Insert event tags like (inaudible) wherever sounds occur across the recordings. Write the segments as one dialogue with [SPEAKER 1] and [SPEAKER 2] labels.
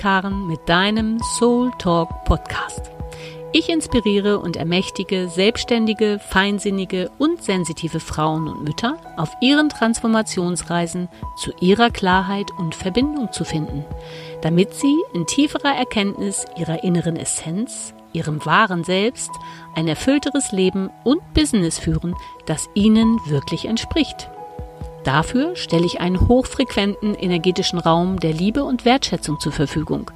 [SPEAKER 1] ist Karen mit deinem Soul Talk Podcast. Ich inspiriere und ermächtige selbstständige, feinsinnige und sensitive Frauen und Mütter auf ihren Transformationsreisen zu ihrer Klarheit und Verbindung zu finden, damit sie in tieferer Erkenntnis ihrer inneren Essenz, ihrem wahren Selbst, ein erfüllteres Leben und Business führen, das ihnen wirklich entspricht. Dafür stelle ich einen hochfrequenten energetischen Raum der Liebe und Wertschätzung zur Verfügung,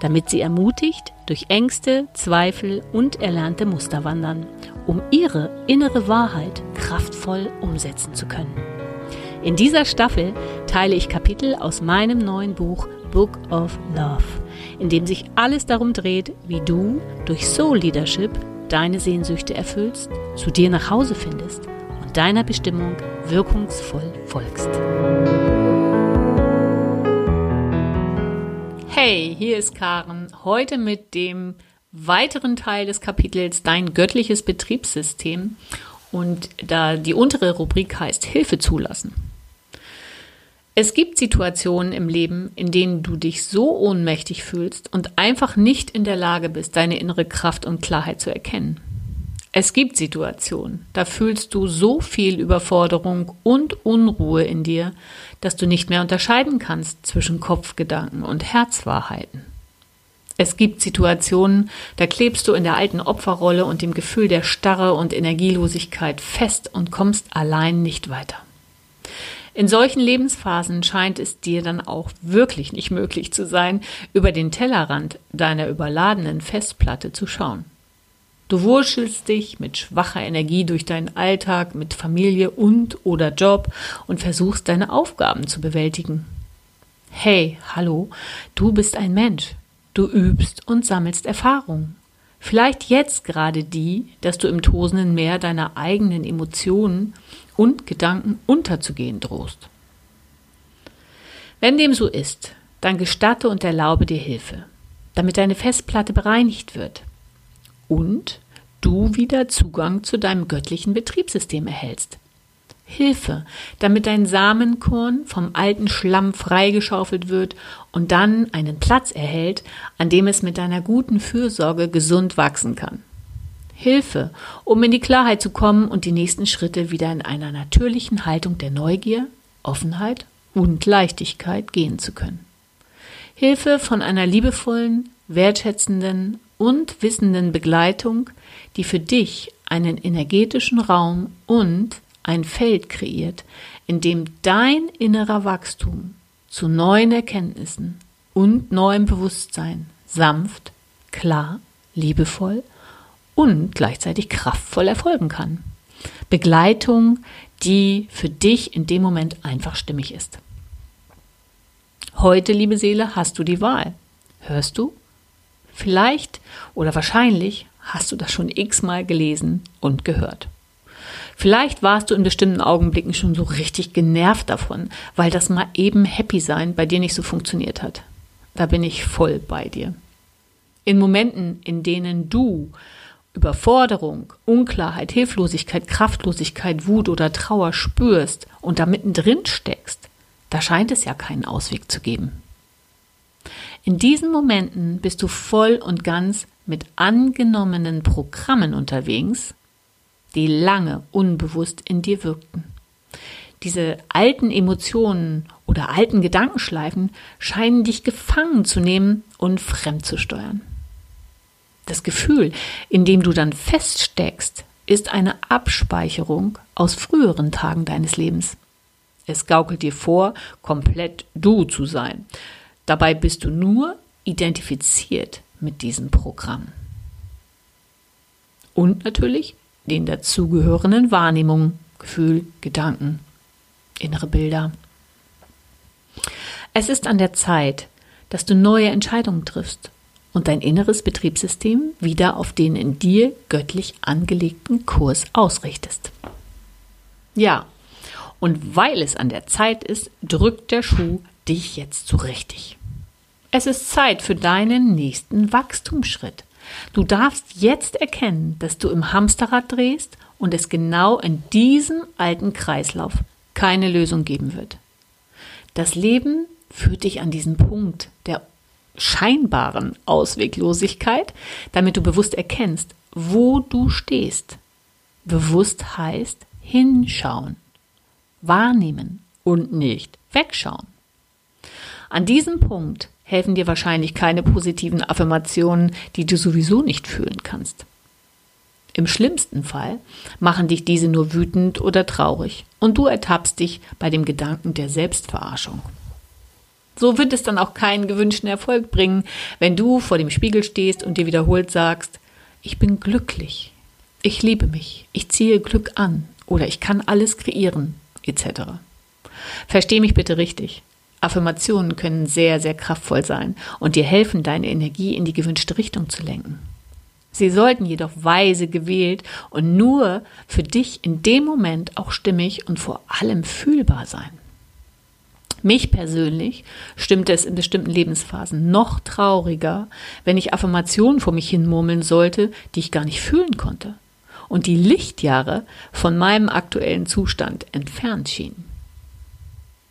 [SPEAKER 1] damit sie ermutigt durch Ängste, Zweifel und erlernte Muster wandern, um ihre innere Wahrheit kraftvoll umsetzen zu können. In dieser Staffel teile ich Kapitel aus meinem neuen Buch Book of Love, in dem sich alles darum dreht, wie du durch Soul Leadership deine Sehnsüchte erfüllst, zu dir nach Hause findest und deiner Bestimmung wirkungsvoll folgst. Hey, hier ist Karen. Heute mit dem weiteren Teil des Kapitels Dein göttliches Betriebssystem. Und da die untere Rubrik heißt Hilfe zulassen. Es gibt Situationen im Leben, in denen du dich so ohnmächtig fühlst und einfach nicht in der Lage bist, deine innere Kraft und Klarheit zu erkennen. Es gibt Situationen, da fühlst du so viel Überforderung und Unruhe in dir, dass du nicht mehr unterscheiden kannst zwischen Kopfgedanken und Herzwahrheiten. Es gibt Situationen, da klebst du in der alten Opferrolle und dem Gefühl der Starre und Energielosigkeit fest und kommst allein nicht weiter. In solchen Lebensphasen scheint es dir dann auch wirklich nicht möglich zu sein, über den Tellerrand deiner überladenen Festplatte zu schauen. Du wurschelst dich mit schwacher Energie durch deinen Alltag mit Familie und oder Job und versuchst deine Aufgaben zu bewältigen. Hey, hallo, du bist ein Mensch. Du übst und sammelst Erfahrung. Vielleicht jetzt gerade die, dass du im tosenden Meer deiner eigenen Emotionen und Gedanken unterzugehen drohst. Wenn dem so ist, dann gestatte und erlaube dir Hilfe, damit deine Festplatte bereinigt wird, und du wieder Zugang zu deinem göttlichen Betriebssystem erhältst. Hilfe, damit dein Samenkorn vom alten Schlamm freigeschaufelt wird und dann einen Platz erhält, an dem es mit deiner guten Fürsorge gesund wachsen kann. Hilfe, um in die Klarheit zu kommen und die nächsten Schritte wieder in einer natürlichen Haltung der Neugier, Offenheit und Leichtigkeit gehen zu können. Hilfe von einer liebevollen, wertschätzenden und wissenden Begleitung, die für dich einen energetischen Raum und ein Feld kreiert, in dem dein innerer Wachstum zu neuen Erkenntnissen und neuem Bewusstsein sanft, klar, liebevoll und gleichzeitig kraftvoll erfolgen kann. Begleitung, die für dich in dem Moment einfach stimmig ist. Heute, liebe Seele, hast du die Wahl. Hörst du? Vielleicht oder wahrscheinlich hast du das schon x-mal gelesen und gehört. Vielleicht warst du in bestimmten Augenblicken schon so richtig genervt davon, weil das mal eben Happy sein bei dir nicht so funktioniert hat. Da bin ich voll bei dir. In Momenten, in denen du Überforderung, Unklarheit, Hilflosigkeit, Kraftlosigkeit, Wut oder Trauer spürst und da mittendrin steckst, da scheint es ja keinen Ausweg zu geben. In diesen Momenten bist du voll und ganz mit angenommenen Programmen unterwegs, die lange unbewusst in dir wirkten. Diese alten Emotionen oder alten Gedankenschleifen scheinen dich gefangen zu nehmen und fremd zu steuern. Das Gefühl, in dem du dann feststeckst, ist eine Abspeicherung aus früheren Tagen deines Lebens. Es gaukelt dir vor, komplett du zu sein. Dabei bist du nur identifiziert mit diesem Programm. Und natürlich den dazugehörenden Wahrnehmungen, Gefühl, Gedanken, innere Bilder. Es ist an der Zeit, dass du neue Entscheidungen triffst und dein inneres Betriebssystem wieder auf den in dir göttlich angelegten Kurs ausrichtest. Ja, und weil es an der Zeit ist, drückt der Schuh dich jetzt so richtig. Es ist Zeit für deinen nächsten Wachstumsschritt. Du darfst jetzt erkennen, dass du im Hamsterrad drehst und es genau in diesem alten Kreislauf keine Lösung geben wird. Das Leben führt dich an diesen Punkt der scheinbaren Ausweglosigkeit, damit du bewusst erkennst, wo du stehst. Bewusst heißt hinschauen, wahrnehmen und nicht wegschauen. An diesem Punkt helfen dir wahrscheinlich keine positiven Affirmationen, die du sowieso nicht fühlen kannst. Im schlimmsten Fall machen dich diese nur wütend oder traurig und du ertappst dich bei dem Gedanken der Selbstverarschung. So wird es dann auch keinen gewünschten Erfolg bringen, wenn du vor dem Spiegel stehst und dir wiederholt sagst, ich bin glücklich, ich liebe mich, ich ziehe Glück an oder ich kann alles kreieren, etc. Versteh mich bitte richtig. Affirmationen können sehr, sehr kraftvoll sein und dir helfen, deine Energie in die gewünschte Richtung zu lenken. Sie sollten jedoch weise gewählt und nur für dich in dem Moment auch stimmig und vor allem fühlbar sein. Mich persönlich stimmte es in bestimmten Lebensphasen noch trauriger, wenn ich Affirmationen vor mich hin murmeln sollte, die ich gar nicht fühlen konnte und die Lichtjahre von meinem aktuellen Zustand entfernt schienen.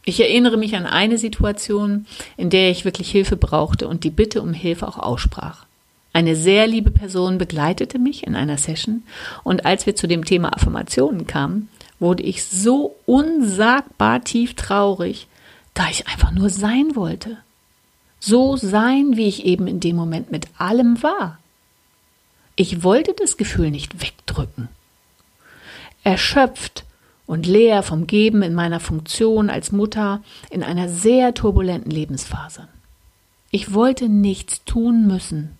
[SPEAKER 1] Ich erinnere mich an eine Situation, in der ich wirklich Hilfe brauchte und die Bitte um Hilfe auch aussprach. Eine sehr liebe Person begleitete mich in einer Session und als wir zu dem Thema Affirmationen kamen, wurde ich so unsagbar tief traurig, da ich einfach nur sein wollte. So sein, wie ich eben in dem Moment mit allem war. Ich wollte das Gefühl nicht wegdrücken. Erschöpft und leer vom Geben in meiner Funktion als Mutter in einer sehr turbulenten Lebensphase. Ich wollte nichts tun müssen,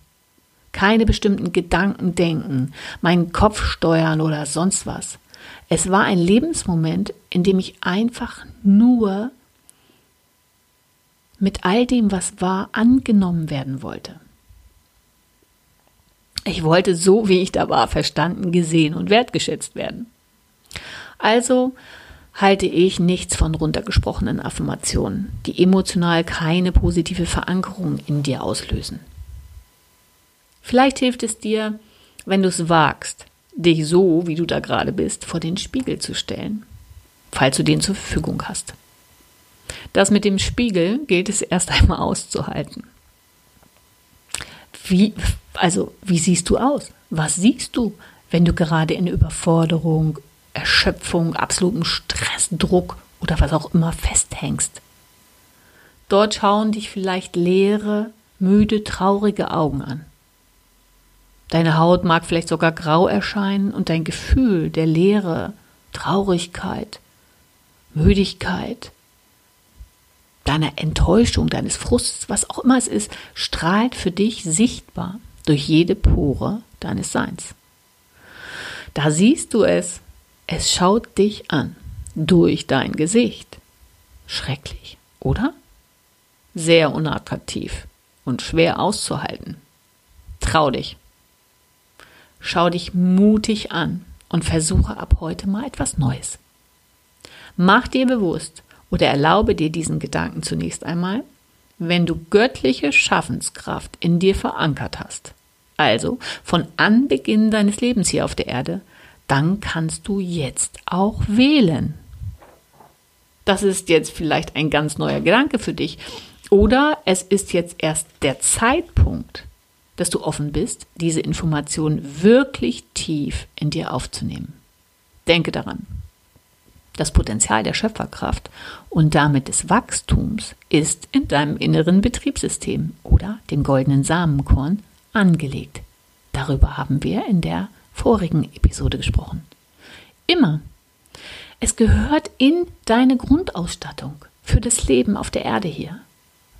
[SPEAKER 1] keine bestimmten Gedanken denken, meinen Kopf steuern oder sonst was. Es war ein Lebensmoment, in dem ich einfach nur mit all dem, was war, angenommen werden wollte. Ich wollte so, wie ich da war, verstanden, gesehen und wertgeschätzt werden. Also halte ich nichts von runtergesprochenen Affirmationen, die emotional keine positive Verankerung in dir auslösen. Vielleicht hilft es dir, wenn du es wagst, dich so, wie du da gerade bist, vor den Spiegel zu stellen, falls du den zur Verfügung hast. Das mit dem Spiegel gilt es erst einmal auszuhalten. Wie, also, wie siehst du aus? Was siehst du, wenn du gerade in Überforderung, Erschöpfung, absolutem Stress, Druck oder was auch immer festhängst. Dort schauen dich vielleicht leere, müde, traurige Augen an. Deine Haut mag vielleicht sogar grau erscheinen und dein Gefühl der Leere, Traurigkeit, Müdigkeit, deiner Enttäuschung, deines Frusts, was auch immer es ist, strahlt für dich sichtbar durch jede Pore deines Seins. Da siehst du es, es schaut dich an durch dein Gesicht. Schrecklich, oder? Sehr unattraktiv und schwer auszuhalten. Trau dich. Schau dich mutig an und versuche ab heute mal etwas Neues. Mach dir bewusst oder erlaube dir diesen Gedanken zunächst einmal, wenn du göttliche Schaffenskraft in dir verankert hast, also von Anbeginn deines Lebens hier auf der Erde, dann kannst du jetzt auch wählen. Das ist jetzt vielleicht ein ganz neuer Gedanke für dich. Oder es ist jetzt erst der Zeitpunkt, dass du offen bist, diese Information wirklich tief in dir aufzunehmen. Denke daran. Das Potenzial der Schöpferkraft und damit des Wachstums ist in deinem inneren Betriebssystem oder dem goldenen Samenkorn angelegt. Darüber haben wir in der vorigen Episode gesprochen. Immer. Es gehört in deine Grundausstattung für das Leben auf der Erde hier.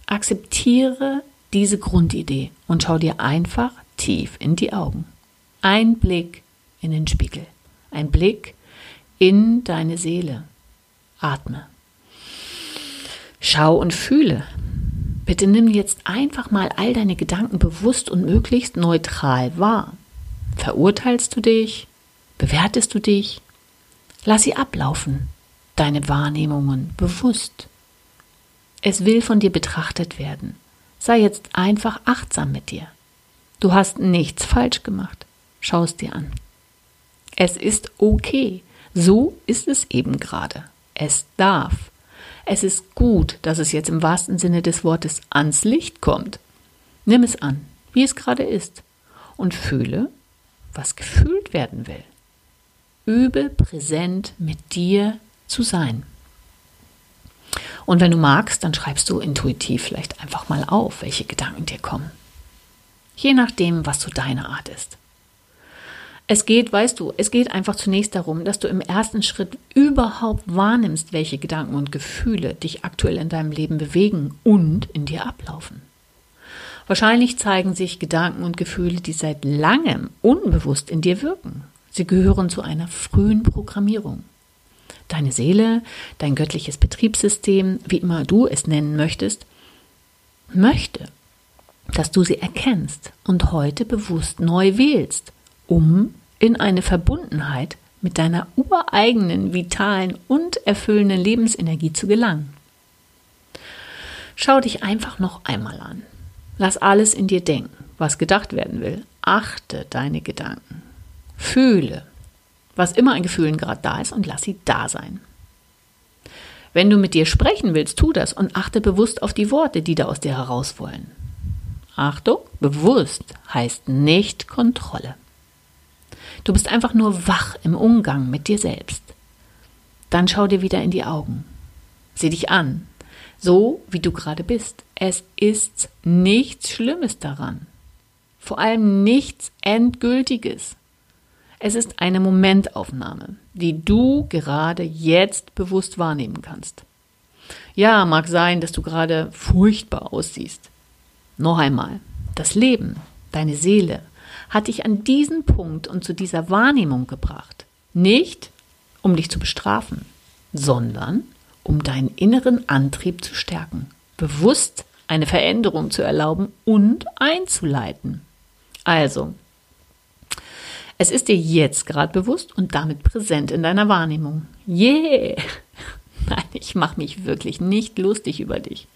[SPEAKER 1] Akzeptiere diese Grundidee und schau dir einfach tief in die Augen. Ein Blick in den Spiegel. Ein Blick in deine Seele. Atme. Schau und fühle. Bitte nimm jetzt einfach mal all deine Gedanken bewusst und möglichst neutral wahr. Verurteilst du dich? Bewertest du dich? Lass sie ablaufen, deine Wahrnehmungen bewusst. Es will von dir betrachtet werden. Sei jetzt einfach achtsam mit dir. Du hast nichts falsch gemacht. Schau es dir an. Es ist okay. So ist es eben gerade. Es darf. Es ist gut, dass es jetzt im wahrsten Sinne des Wortes ans Licht kommt. Nimm es an, wie es gerade ist, und fühle, was gefühlt werden will. Übe präsent mit dir zu sein. Und wenn du magst, dann schreibst du intuitiv vielleicht einfach mal auf, welche Gedanken dir kommen. Je nachdem, was so deine Art ist. Es geht, weißt du, es geht einfach zunächst darum, dass du im ersten Schritt überhaupt wahrnimmst, welche Gedanken und Gefühle dich aktuell in deinem Leben bewegen und in dir ablaufen. Wahrscheinlich zeigen sich Gedanken und Gefühle, die seit langem unbewusst in dir wirken. Sie gehören zu einer frühen Programmierung. Deine Seele, dein göttliches Betriebssystem, wie immer du es nennen möchtest, möchte, dass du sie erkennst und heute bewusst neu wählst, um in eine Verbundenheit mit deiner ureigenen, vitalen und erfüllenden Lebensenergie zu gelangen. Schau dich einfach noch einmal an. Lass alles in dir denken, was gedacht werden will. Achte deine Gedanken. Fühle, was immer an Gefühlen gerade da ist und lass sie da sein. Wenn du mit dir sprechen willst, tu das und achte bewusst auf die Worte, die da aus dir heraus wollen. Achtung, bewusst heißt nicht Kontrolle. Du bist einfach nur wach im Umgang mit dir selbst. Dann schau dir wieder in die Augen. Sieh dich an, so wie du gerade bist. Es ist nichts Schlimmes daran. Vor allem nichts Endgültiges. Es ist eine Momentaufnahme, die du gerade jetzt bewusst wahrnehmen kannst. Ja, mag sein, dass du gerade furchtbar aussiehst. Noch einmal, das Leben, deine Seele, hat dich an diesen Punkt und zu dieser Wahrnehmung gebracht. Nicht, um dich zu bestrafen, sondern um deinen inneren Antrieb zu stärken, bewusst eine Veränderung zu erlauben und einzuleiten. Also, es ist dir jetzt gerade bewusst und damit präsent in deiner Wahrnehmung. Yeah! (laughs) Nein, ich mache mich wirklich nicht lustig über dich.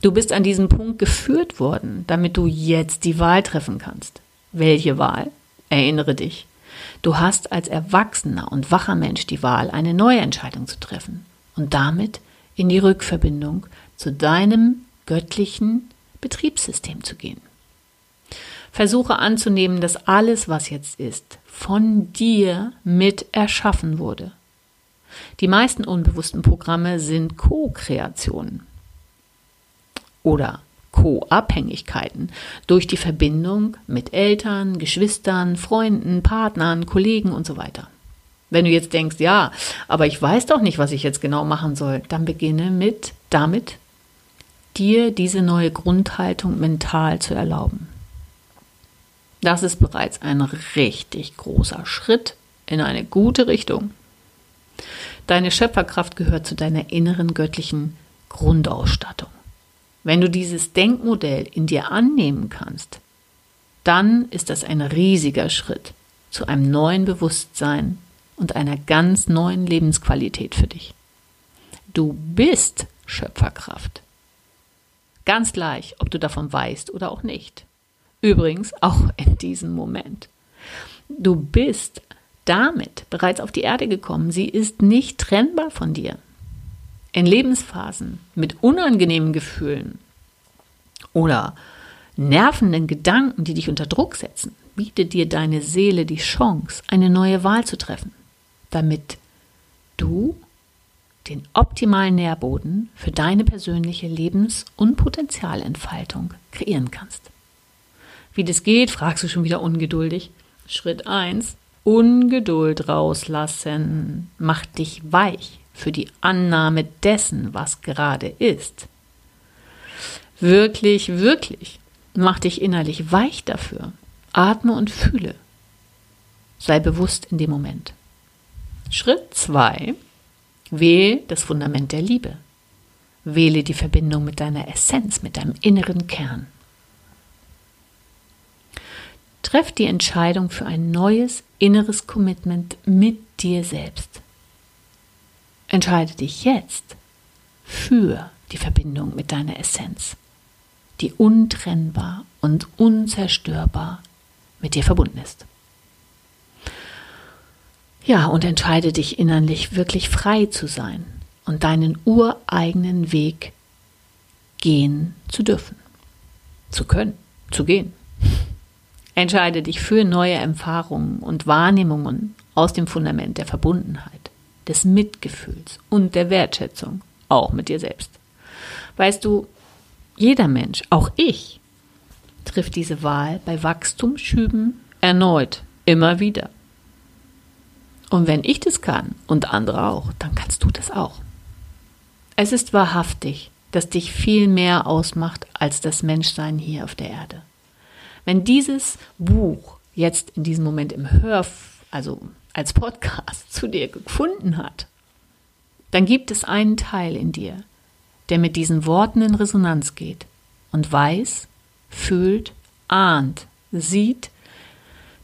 [SPEAKER 1] Du bist an diesen Punkt geführt worden, damit du jetzt die Wahl treffen kannst. Welche Wahl? Erinnere dich. Du hast als erwachsener und wacher Mensch die Wahl, eine neue Entscheidung zu treffen und damit in die Rückverbindung zu deinem göttlichen Betriebssystem zu gehen. Versuche anzunehmen, dass alles, was jetzt ist, von dir mit erschaffen wurde. Die meisten unbewussten Programme sind Co-Kreationen oder Co-Abhängigkeiten durch die Verbindung mit Eltern, Geschwistern, Freunden, Partnern, Kollegen und so weiter. Wenn du jetzt denkst, ja, aber ich weiß doch nicht, was ich jetzt genau machen soll, dann beginne mit damit, dir diese neue Grundhaltung mental zu erlauben. Das ist bereits ein richtig großer Schritt in eine gute Richtung. Deine Schöpferkraft gehört zu deiner inneren göttlichen Grundausstattung. Wenn du dieses Denkmodell in dir annehmen kannst, dann ist das ein riesiger Schritt zu einem neuen Bewusstsein und einer ganz neuen Lebensqualität für dich. Du bist Schöpferkraft. Ganz gleich, ob du davon weißt oder auch nicht. Übrigens auch in diesem Moment. Du bist damit bereits auf die Erde gekommen. Sie ist nicht trennbar von dir in Lebensphasen mit unangenehmen Gefühlen oder nervenden Gedanken, die dich unter Druck setzen, bietet dir deine Seele die Chance, eine neue Wahl zu treffen, damit du den optimalen Nährboden für deine persönliche Lebens- und Potenzialentfaltung kreieren kannst. Wie das geht, fragst du schon wieder ungeduldig. Schritt 1. Ungeduld rauslassen. Mach dich weich für die Annahme dessen, was gerade ist. Wirklich, wirklich. Mach dich innerlich weich dafür. Atme und fühle. Sei bewusst in dem Moment. Schritt 2. Wähle das Fundament der Liebe. Wähle die Verbindung mit deiner Essenz, mit deinem inneren Kern. Treff die Entscheidung für ein neues inneres Commitment mit dir selbst. Entscheide dich jetzt für die Verbindung mit deiner Essenz, die untrennbar und unzerstörbar mit dir verbunden ist. Ja, und entscheide dich innerlich wirklich frei zu sein und deinen ureigenen Weg gehen zu dürfen, zu können. zu gehen. Entscheide dich für neue Erfahrungen und Wahrnehmungen aus dem Fundament der Verbundenheit, des Mitgefühls und der Wertschätzung, auch mit dir selbst. Weißt du, jeder Mensch, auch ich, trifft diese Wahl bei Wachstumsschüben erneut, immer wieder. Und wenn ich das kann und andere auch, dann kannst du das auch. Es ist wahrhaftig, dass dich viel mehr ausmacht als das Menschsein hier auf der Erde. Wenn dieses Buch jetzt in diesem Moment im Hör, also als Podcast zu dir gefunden hat, dann gibt es einen Teil in dir, der mit diesen Worten in Resonanz geht und weiß, fühlt, ahnt, sieht,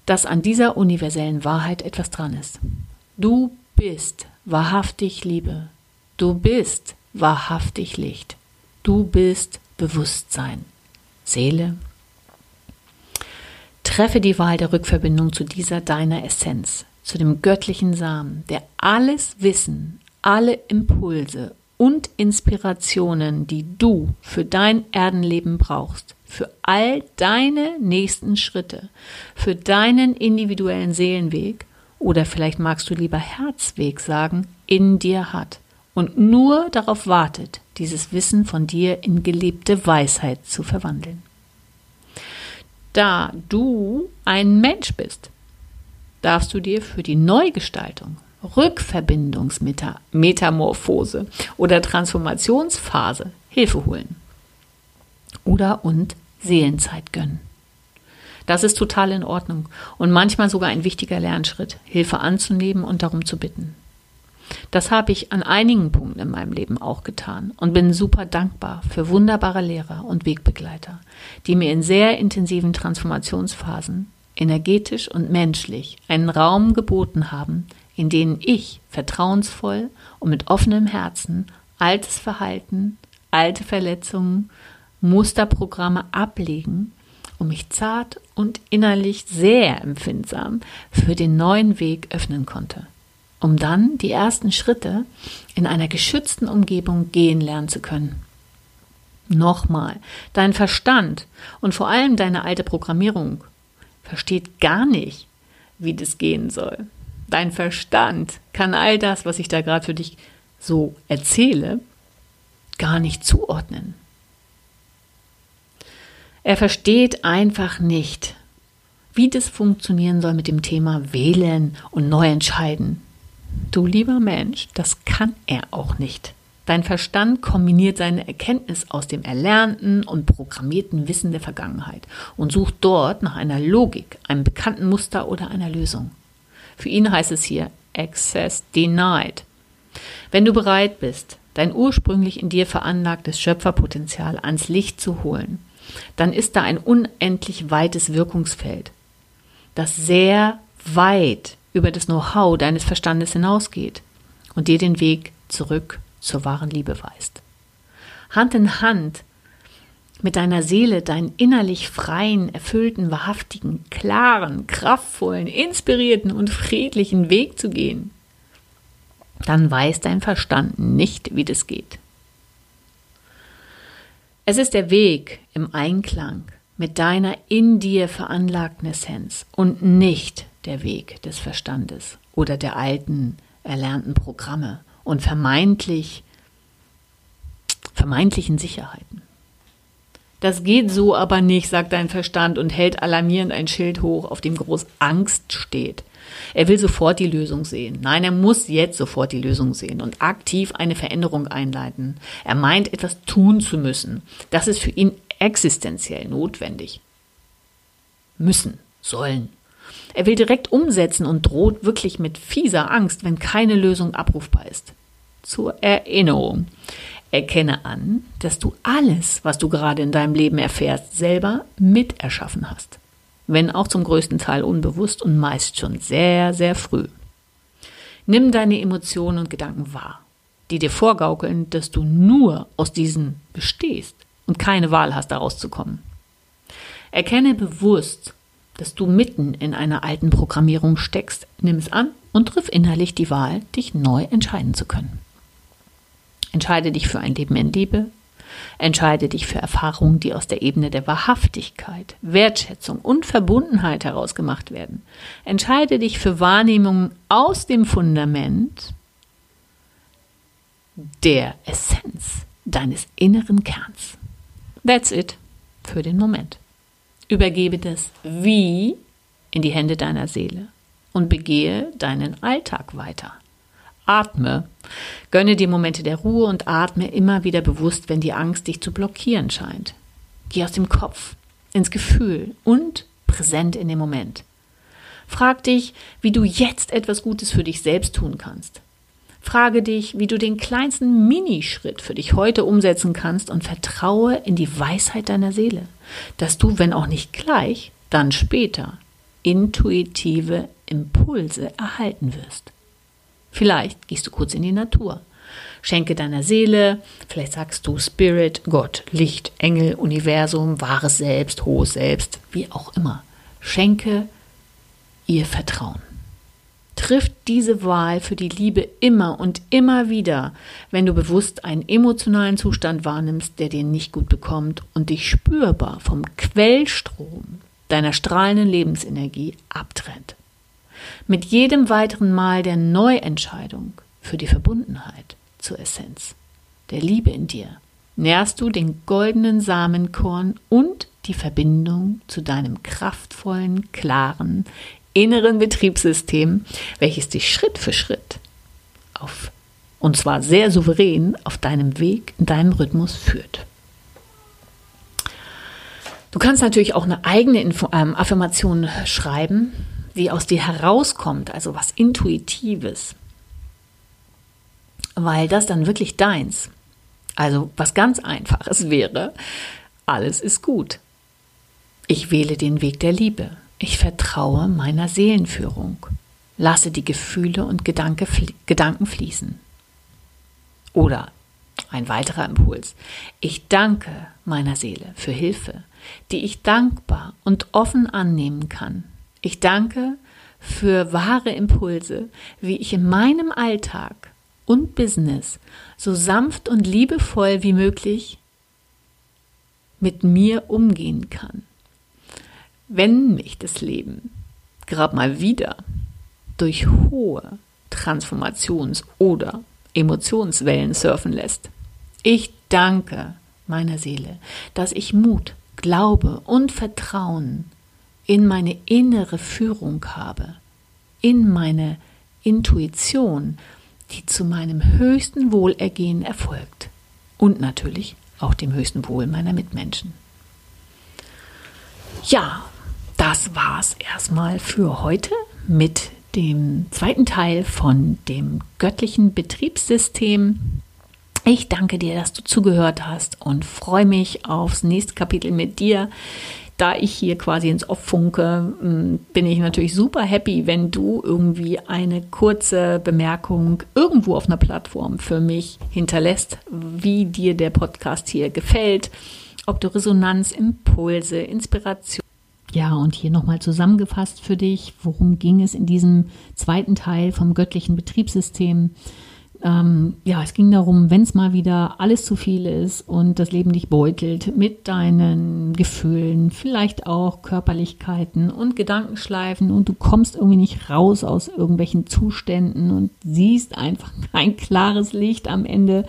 [SPEAKER 1] dass an dieser universellen Wahrheit etwas dran ist. Du bist wahrhaftig Liebe. Du bist wahrhaftig Licht. Du bist Bewusstsein, Seele. Treffe die Wahl der Rückverbindung zu dieser deiner Essenz, zu dem göttlichen Samen, der alles Wissen, alle Impulse und Inspirationen, die du für dein Erdenleben brauchst, für all deine nächsten Schritte, für deinen individuellen Seelenweg oder vielleicht magst du lieber Herzweg sagen, in dir hat und nur darauf wartet, dieses Wissen von dir in gelebte Weisheit zu verwandeln. Da du ein Mensch bist, darfst du dir für die Neugestaltung, Rückverbindungsmetamorphose oder Transformationsphase Hilfe holen. Oder und Seelenzeit gönnen. Das ist total in Ordnung und manchmal sogar ein wichtiger Lernschritt, Hilfe anzunehmen und darum zu bitten. Das habe ich an einigen Punkten in meinem Leben auch getan und bin super dankbar für wunderbare Lehrer und Wegbegleiter, die mir in sehr intensiven Transformationsphasen, energetisch und menschlich, einen Raum geboten haben, in denen ich vertrauensvoll und mit offenem Herzen altes Verhalten, alte Verletzungen, Musterprogramme ablegen und mich zart und innerlich sehr empfindsam für den neuen Weg öffnen konnte um dann die ersten Schritte in einer geschützten Umgebung gehen lernen zu können. Nochmal, dein Verstand und vor allem deine alte Programmierung versteht gar nicht, wie das gehen soll. Dein Verstand kann all das, was ich da gerade für dich so erzähle, gar nicht zuordnen. Er versteht einfach nicht, wie das funktionieren soll mit dem Thema Wählen und neu entscheiden. Du lieber Mensch, das kann er auch nicht. Dein Verstand kombiniert seine Erkenntnis aus dem erlernten und programmierten Wissen der Vergangenheit und sucht dort nach einer Logik, einem bekannten Muster oder einer Lösung. Für ihn heißt es hier Access denied. Wenn du bereit bist, dein ursprünglich in dir veranlagtes Schöpferpotenzial ans Licht zu holen, dann ist da ein unendlich weites Wirkungsfeld, das sehr weit über das Know-how deines Verstandes hinausgeht und dir den Weg zurück zur wahren Liebe weist. Hand in Hand mit deiner Seele deinen innerlich freien, erfüllten, wahrhaftigen, klaren, kraftvollen, inspirierten und friedlichen Weg zu gehen, dann weiß dein Verstand nicht, wie das geht. Es ist der Weg im Einklang mit deiner in dir veranlagten Essenz und nicht der Weg des Verstandes oder der alten erlernten Programme und vermeintlich vermeintlichen Sicherheiten. Das geht so aber nicht, sagt dein Verstand und hält alarmierend ein Schild hoch, auf dem groß Angst steht. Er will sofort die Lösung sehen. Nein, er muss jetzt sofort die Lösung sehen und aktiv eine Veränderung einleiten. Er meint, etwas tun zu müssen. Das ist für ihn existenziell notwendig. Müssen, sollen, er will direkt umsetzen und droht wirklich mit fieser Angst, wenn keine Lösung abrufbar ist. Zur Erinnerung. Erkenne an, dass du alles, was du gerade in deinem Leben erfährst, selber miterschaffen hast. Wenn auch zum größten Teil unbewusst und meist schon sehr, sehr früh. Nimm deine Emotionen und Gedanken wahr, die dir vorgaukeln, dass du nur aus diesen bestehst und keine Wahl hast, daraus zu kommen. Erkenne bewusst, dass du mitten in einer alten Programmierung steckst. Nimm es an und triff innerlich die Wahl, dich neu entscheiden zu können. Entscheide dich für ein Leben in Liebe, Entscheide dich für Erfahrungen, die aus der Ebene der Wahrhaftigkeit, Wertschätzung und Verbundenheit heraus gemacht werden. Entscheide dich für Wahrnehmungen aus dem Fundament der Essenz deines inneren Kerns. That's it für den Moment. Übergebe das Wie in die Hände deiner Seele und begehe deinen Alltag weiter. Atme. Gönne dir Momente der Ruhe und atme immer wieder bewusst, wenn die Angst dich zu blockieren scheint. Geh aus dem Kopf ins Gefühl und präsent in dem Moment. Frag dich, wie du jetzt etwas Gutes für dich selbst tun kannst. Frage dich, wie du den kleinsten Minischritt für dich heute umsetzen kannst und vertraue in die Weisheit deiner Seele, dass du, wenn auch nicht gleich, dann später intuitive Impulse erhalten wirst. Vielleicht gehst du kurz in die Natur. Schenke deiner Seele, vielleicht sagst du Spirit, Gott, Licht, Engel, Universum, wahres Selbst, hohes Selbst, wie auch immer. Schenke ihr Vertrauen. Triff diese Wahl für die Liebe immer und immer wieder, wenn du bewusst einen emotionalen Zustand wahrnimmst, der dir nicht gut bekommt und dich spürbar vom Quellstrom deiner strahlenden Lebensenergie abtrennt. Mit jedem weiteren Mal der Neuentscheidung für die Verbundenheit zur Essenz, der Liebe in dir, nährst du den goldenen Samenkorn und die Verbindung zu deinem kraftvollen, klaren, inneren Betriebssystem, welches dich Schritt für Schritt auf, und zwar sehr souverän, auf deinem Weg, in deinem Rhythmus führt. Du kannst natürlich auch eine eigene Info ähm, Affirmation schreiben, die aus dir herauskommt, also was Intuitives, weil das dann wirklich deins. Also was ganz einfaches wäre, alles ist gut. Ich wähle den Weg der Liebe. Ich vertraue meiner Seelenführung. Lasse die Gefühle und Gedanke, Gedanken fließen. Oder ein weiterer Impuls. Ich danke meiner Seele für Hilfe, die ich dankbar und offen annehmen kann. Ich danke für wahre Impulse, wie ich in meinem Alltag und Business so sanft und liebevoll wie möglich mit mir umgehen kann. Wenn mich das Leben gerade mal wieder durch hohe Transformations- oder Emotionswellen surfen lässt. Ich danke meiner Seele, dass ich Mut, Glaube und Vertrauen in meine innere Führung habe, in meine Intuition, die zu meinem höchsten Wohlergehen erfolgt und natürlich auch dem höchsten Wohl meiner Mitmenschen. Ja, das war's erstmal für heute mit dem zweiten Teil von dem göttlichen Betriebssystem. Ich danke dir, dass du zugehört hast und freue mich aufs nächste Kapitel mit dir da ich hier quasi ins Off funke, mm, bin ich natürlich super happy, wenn du irgendwie eine kurze Bemerkung irgendwo auf einer Plattform für mich hinterlässt, wie dir der Podcast hier gefällt, ob du Resonanz, Impulse, Inspiration. Ja, und hier nochmal zusammengefasst für dich, worum ging es in diesem zweiten Teil vom göttlichen Betriebssystem? Ähm, ja, es ging darum, wenn es mal wieder alles zu viel ist und das Leben dich beutelt mit deinen Gefühlen, vielleicht auch Körperlichkeiten und Gedankenschleifen und du kommst irgendwie nicht raus aus irgendwelchen Zuständen und siehst einfach (laughs) kein klares Licht am Ende,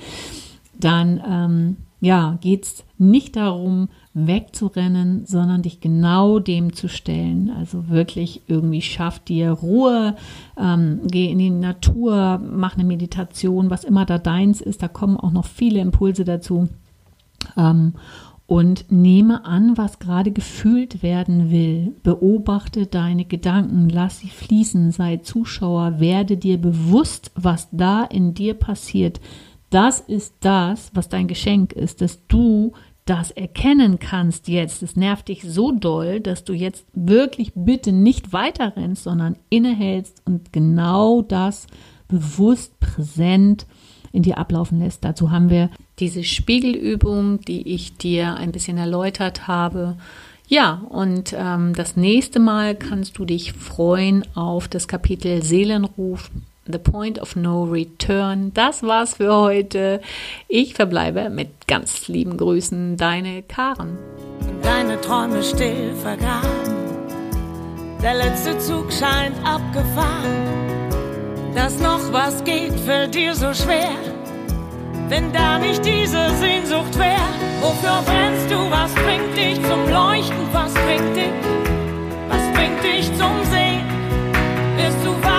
[SPEAKER 1] dann ähm, ja, geht es nicht darum, wegzurennen, sondern dich genau dem zu stellen. Also wirklich irgendwie schaff dir Ruhe, ähm, geh in die Natur, mach eine Meditation, was immer da deins ist. Da kommen auch noch viele Impulse dazu. Ähm, und nehme an, was gerade gefühlt werden will. Beobachte deine Gedanken, lass sie fließen, sei Zuschauer, werde dir bewusst, was da in dir passiert. Das ist das, was dein Geschenk ist, dass du das erkennen kannst jetzt, es nervt dich so doll, dass du jetzt wirklich bitte nicht weiter rennst, sondern innehältst und genau das bewusst präsent in dir ablaufen lässt. Dazu haben wir diese Spiegelübung, die ich dir ein bisschen erläutert habe. Ja, und ähm, das nächste Mal kannst du dich freuen auf das Kapitel Seelenruf The Point of No Return. Das war's für heute. Ich verbleibe mit ganz lieben Grüßen, deine Karen.
[SPEAKER 2] Deine Träume still vergraben. Der letzte Zug scheint abgefahren. Dass noch was geht, fällt dir so schwer. Wenn da nicht diese Sehnsucht wär, wofür brennst du? Was bringt dich zum Leuchten? Was bringt dich? Was bringt dich zum Sehen? Bist du wahr?